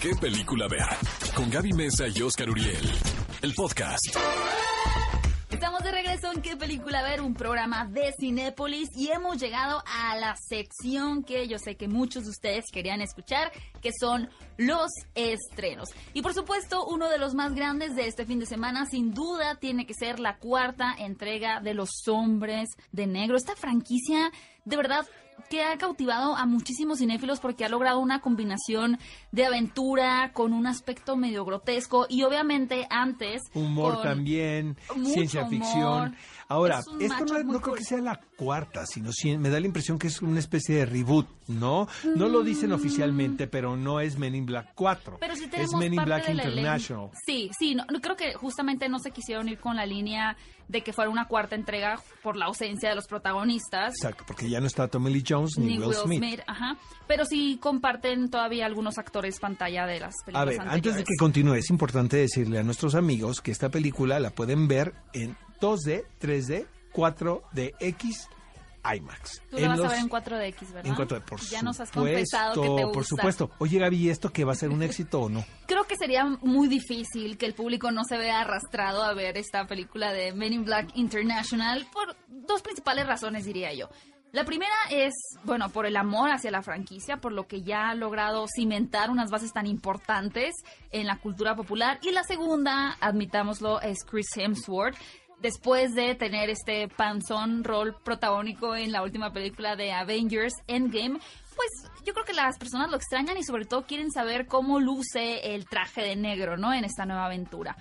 qué película ver. Con Gaby Mesa y Oscar Uriel. El podcast. Estamos de regreso en ¿Qué película ver? Un programa de Cinépolis y hemos llegado a la sección que yo sé que muchos de ustedes querían escuchar, que son los estrenos. Y por supuesto, uno de los más grandes de este fin de semana, sin duda, tiene que ser la cuarta entrega de Los Hombres de Negro. Esta franquicia, de verdad, que ha cautivado a muchísimos cinéfilos porque ha logrado una combinación de aventura con un aspecto medio grotesco y obviamente antes humor también, ciencia ficción. Ahora, Es esto no, creo que sea la cuarta, sino sí, me da la impresión que es una especie de reboot, ¿no? No lo dicen oficialmente, pero no es Men in Black 4. Mm. Pero sí es tenemos Men in Black. International. Sí, sí, no, creo que justamente no se quisieron ir con la línea de que fuera una cuarta entrega por la ausencia de los protagonistas. Exacto, porque ya no está Tommy Lee Jones ni, Ni Will, Smith. ajá. Pero sí comparten todavía algunos actores pantalla de las películas A ver, antes de que continúe, es importante decirle a nuestros amigos que esta película la pueden ver en 2D, 3D, 4DX, IMAX. Tú la vas los- a ver en 4DX, ¿verdad? En 4D, por Ya nos has confesado que te gusta. Por supuesto. Oye, Gaby, ¿y ¿esto que va a ser un éxito o no? Creo que sería muy difícil que el público no se vea arrastrado a ver esta película de Men in Black International por dos principales razones, diría yo. La primera es, bueno, por el amor hacia la franquicia, por lo que ya ha logrado cimentar unas bases tan importantes en la cultura popular. Y la segunda, admitámoslo, es Chris Hemsworth. Después de tener este panzón rol protagónico en la última película de Avengers Endgame, pues yo creo que las personas lo extrañan y sobre todo quieren saber cómo luce el traje de negro, ¿no? En esta nueva aventura.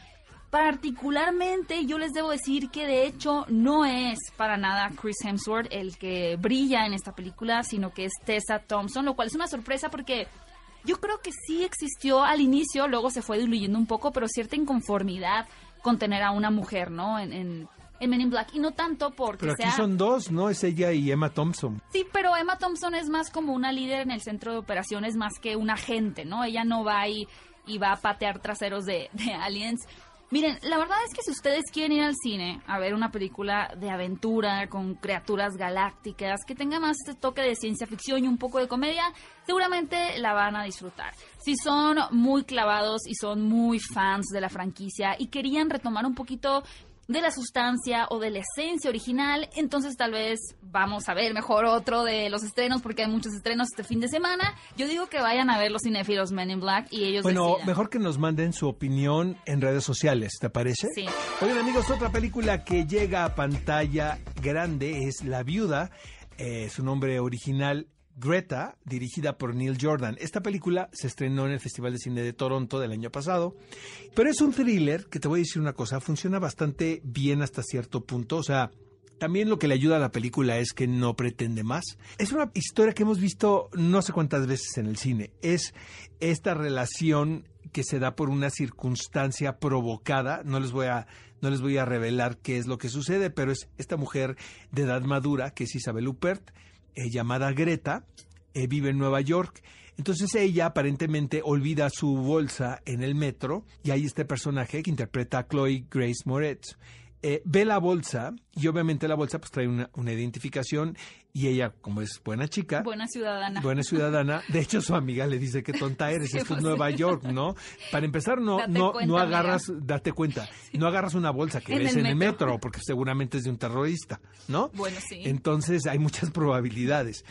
Particularmente yo les debo decir que de hecho no es para nada Chris Hemsworth el que brilla en esta película, sino que es Tessa Thompson, lo cual es una sorpresa porque yo creo que sí existió al inicio, luego se fue diluyendo un poco, pero cierta inconformidad con tener a una mujer, ¿no? En, en, en Men in Black. Y no tanto porque Pero aquí sea... son dos, ¿no? Es ella y Emma Thompson. Sí, pero Emma Thompson es más como una líder en el centro de operaciones más que un agente, ¿no? Ella no va y, y va a patear traseros de, de aliens. Miren, la verdad es que si ustedes quieren ir al cine a ver una película de aventura con criaturas galácticas, que tenga más este toque de ciencia ficción y un poco de comedia, seguramente la van a disfrutar. Si son muy clavados y son muy fans de la franquicia y querían retomar un poquito de la sustancia o de la esencia original, entonces tal vez vamos a ver mejor otro de los estrenos porque hay muchos estrenos este fin de semana. Yo digo que vayan a ver los cinéfilos Men in Black y ellos Bueno, decidan. mejor que nos manden su opinión en redes sociales, ¿te parece? Sí. Oigan amigos, otra película que llega a pantalla grande es La Viuda, eh, su nombre original Greta, dirigida por Neil Jordan. Esta película se estrenó en el Festival de Cine de Toronto del año pasado, pero es un thriller que te voy a decir una cosa, funciona bastante bien hasta cierto punto, o sea, también lo que le ayuda a la película es que no pretende más. Es una historia que hemos visto no sé cuántas veces en el cine. Es esta relación que se da por una circunstancia provocada. No les voy a no les voy a revelar qué es lo que sucede, pero es esta mujer de edad madura que es Isabel Huppert, eh, llamada Greta, eh, vive en Nueva York. Entonces ella aparentemente olvida su bolsa en el metro y hay este personaje que interpreta a Chloe Grace Moretz. Eh, ve la bolsa y obviamente la bolsa pues trae una, una identificación y ella como es buena chica, Buena ciudadana. buena ciudadana, de hecho su amiga le dice que tonta eres, Sí, esto es pues, Nueva. York, ¿no? Para empezar no Date no cuenta, no amiga. agarras, date cuenta, no agarras una bolsa que En ves el en el metro porque seguramente es de un terrorista, ¿no? Bueno, sí. Entonces hay muchas probabilidades.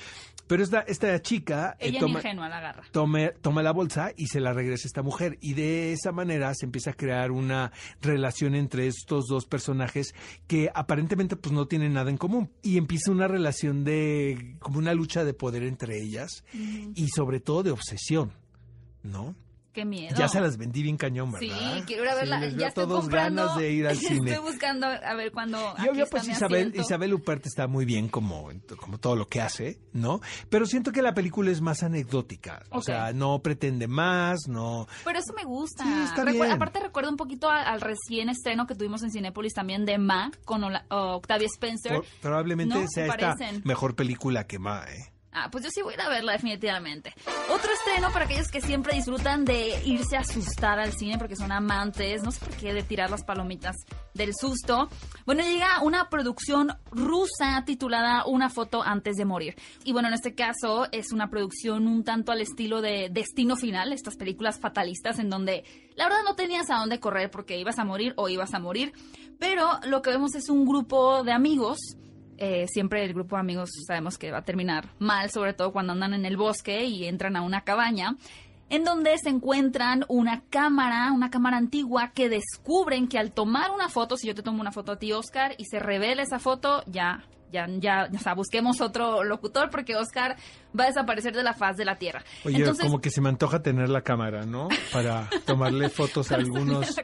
Pero esta, esta chica eh, toma, ingenua la agarra. tome- toma la bolsa y se la regresa a esta mujer. Y de esa manera se empieza a crear una relación entre estos dos personajes que aparentemente pues no tienen nada en común. Y empieza una relación de, como una lucha de poder entre ellas y sobre todo de obsesión, ¿no? Qué miedo. Ya se las vendí bien cañón, Sí, ¿verdad? quiero ir a verla. Sí, ya veo estoy todos comprando. ganas de ir al cine. Estoy buscando a ver cuándo. Y aquí obvio, está pues Isabel, asiento. Isabel Huppert está muy bien como, como todo lo que hace, ¿no? Pero siento que la película es más anecdótica. O sea, no pretende más, no. Pero eso me gusta. Sí, está Recu- bien. Aparte recuerdo un poquito al, al recién estreno que tuvimos en Cinépolis también de Ma con Ola- Octavia Spencer. Por- probablemente No, sea se esta mejor película que Ma, ¿eh? Ah, pues yo sí voy a ir a verla definitivamente. Otro estreno para aquellos que siempre disfrutan de irse a asustar al cine porque son amantes, no sé por qué, de tirar las palomitas del susto. Bueno, llega una producción rusa titulada Una foto antes de morir. Y bueno, en este caso es una producción un tanto al estilo de Destino Final, estas películas fatalistas en donde la verdad no tenías a dónde correr porque ibas a morir o ibas a morir. Pero lo que vemos es un grupo de amigos eh, siempre el grupo de amigos sabemos que va a terminar mal, sobre todo cuando andan en el bosque y entran a una cabaña, en donde se encuentran una cámara, una cámara antigua, que descubren que al tomar una foto, si yo te tomo una foto a ti, Oscar, y se revela esa foto, ya ya, ya, o sea, busquemos otro locutor porque Oscar va a desaparecer de la faz de la Tierra. Oye, como que se me antoja tener la cámara, ¿no? Para tomarle fotos a algunos,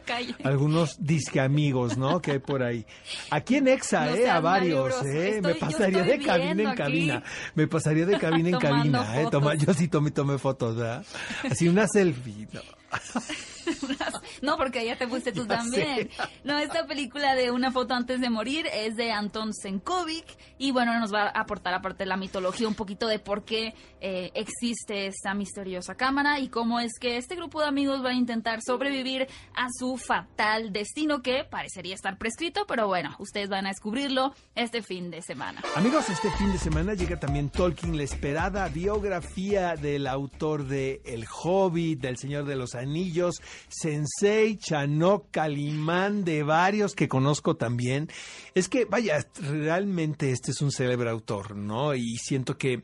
algunos disque amigos, ¿no? Que hay por ahí. Aquí en Exa, ¿eh? A varios, ¿eh? me pasaría de cabina en cabina. Me pasaría de cabina en cabina, ¿eh? Toma, yo sí tomé, tomé fotos, ¿verdad? Así una selfie, ¿no? no, porque ya te fuiste tú también. No, esta película de Una foto antes de morir es de Anton Senkovic y bueno, nos va a aportar aparte de la mitología un poquito de por qué eh, existe esta misteriosa cámara y cómo es que este grupo de amigos va a intentar sobrevivir a su fatal destino que parecería estar prescrito, pero bueno, ustedes van a descubrirlo este fin de semana. Amigos, este fin de semana llega también Tolkien, la esperada biografía del autor de El Hobbit, del Señor de los Anillos, Sensei, Chanok, Calimán, de varios que conozco también. Es que, vaya, realmente este es un célebre autor, ¿no? Y siento que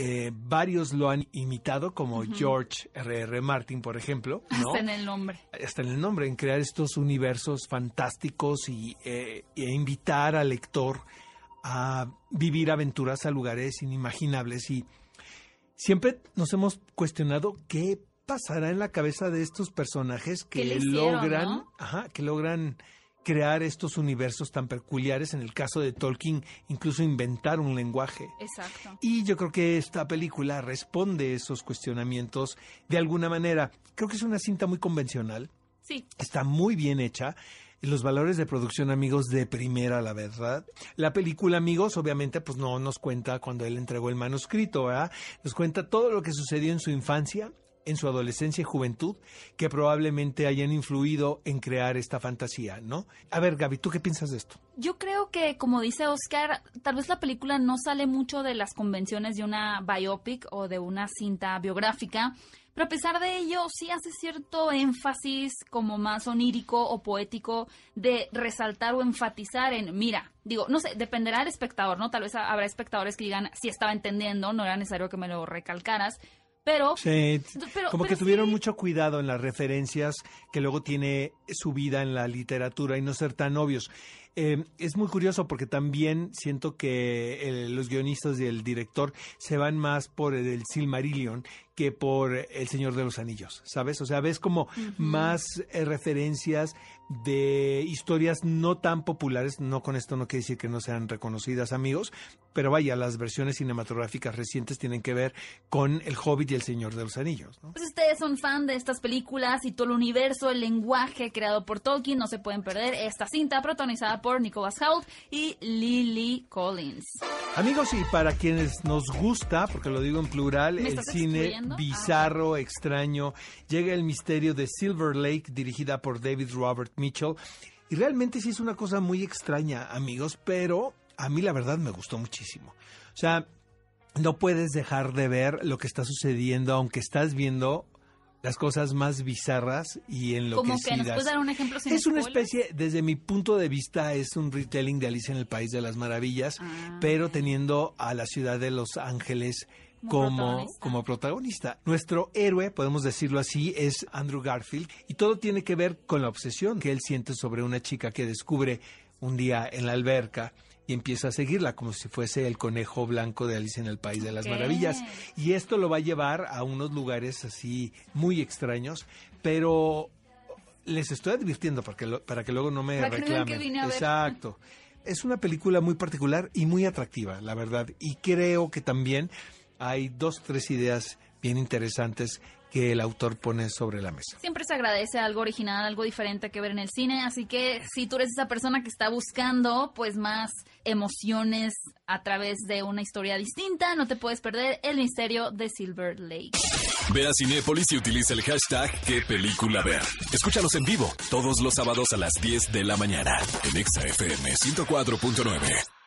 eh, varios lo han imitado, como George R.R. R. Martin, por ejemplo. ¿no? Hasta en el nombre. Hasta en el nombre, en crear estos universos fantásticos y eh, e invitar al lector a vivir aventuras a lugares inimaginables. Y siempre nos hemos cuestionado qué pasará en la cabeza de estos personajes que logran, que logran crear estos universos tan peculiares, en el caso de Tolkien, incluso inventar un lenguaje. Exacto. Y yo creo que esta película responde esos cuestionamientos de alguna manera. Creo que es una cinta muy convencional. Sí. Está muy bien hecha. Los valores de producción, amigos, de primera, la verdad. La película, amigos, obviamente, pues no nos cuenta cuando él entregó el manuscrito, ¿verdad? Nos cuenta todo lo que sucedió en su infancia, en su adolescencia y juventud que probablemente hayan influido en crear esta fantasía, ¿no? A ver, Gaby, ¿tú qué piensas de esto? Yo creo que, como dice Oscar, tal vez la película no sale mucho de las convenciones de una biopic o de una cinta biográfica, pero a pesar de ello sí hace cierto énfasis como más onírico o poético de resaltar o enfatizar en, mira, digo, no sé, dependerá del espectador, ¿no? Tal vez habrá espectadores que digan, si estaba entendiendo, no era necesario que me lo recalcaras, pero, sí, como que tuvieron mucho cuidado en las referencias que luego tiene su vida en la literatura y no ser tan obvios. Eh, es muy curioso porque también siento que los guionistas y el director se van más por el Silmarillion que por El Señor de los Anillos, ¿sabes? O sea, ves como más eh, referencias de historias no tan populares, no con esto no quiere decir que no sean reconocidas amigos, pero vaya, las versiones cinematográficas recientes tienen que ver con El Hobbit y El Señor de los Anillos. ¿no? Pues ustedes son fan de estas películas y todo el universo, el lenguaje creado por Tolkien, no se pueden perder esta cinta protagonizada por Nicholas Hoult y Lily Collins. Amigos, y para quienes nos gusta, porque lo digo en plural, el cine bizarro, extraño, llega el misterio de Silver Lake, dirigida por David Robert Mitchell. Y realmente sí es una cosa muy extraña, amigos, pero a mí la verdad me gustó muchísimo. O sea, no puedes dejar de ver lo que está sucediendo, aunque estás viendo las cosas más bizarras y enloquecidas. Como que nos puedes dar un ejemplo Es una especie, desde mi punto de vista, es un retelling de Alicia en el País de las Maravillas, ah, pero teniendo a la ciudad de Los Ángeles como, como protagonista. Nuestro héroe, podemos decirlo así, es Andrew Garfield y todo tiene que ver con la obsesión que él siente sobre una chica que descubre un día en la alberca y empieza a seguirla como si fuese el conejo blanco de Alicia en el País de las Maravillas. Y esto lo va a llevar a unos lugares así muy extraños, pero les estoy advirtiendo para que, para que luego no me reclamen. Exacto. Es una película muy particular y muy atractiva, la verdad. Y creo que también hay dos, tres ideas bien interesantes que el autor pone sobre la mesa. Siempre se agradece algo original, algo diferente que ver en el cine, así que si tú eres esa persona que está buscando, pues más emociones a través de una historia distinta. No te puedes perder El misterio de Silver Lake. Ve a Cinépolis y utiliza el hashtag qué película ver. Escúchalos en vivo todos los sábados a las 10 de la mañana en ExaFM 104.9.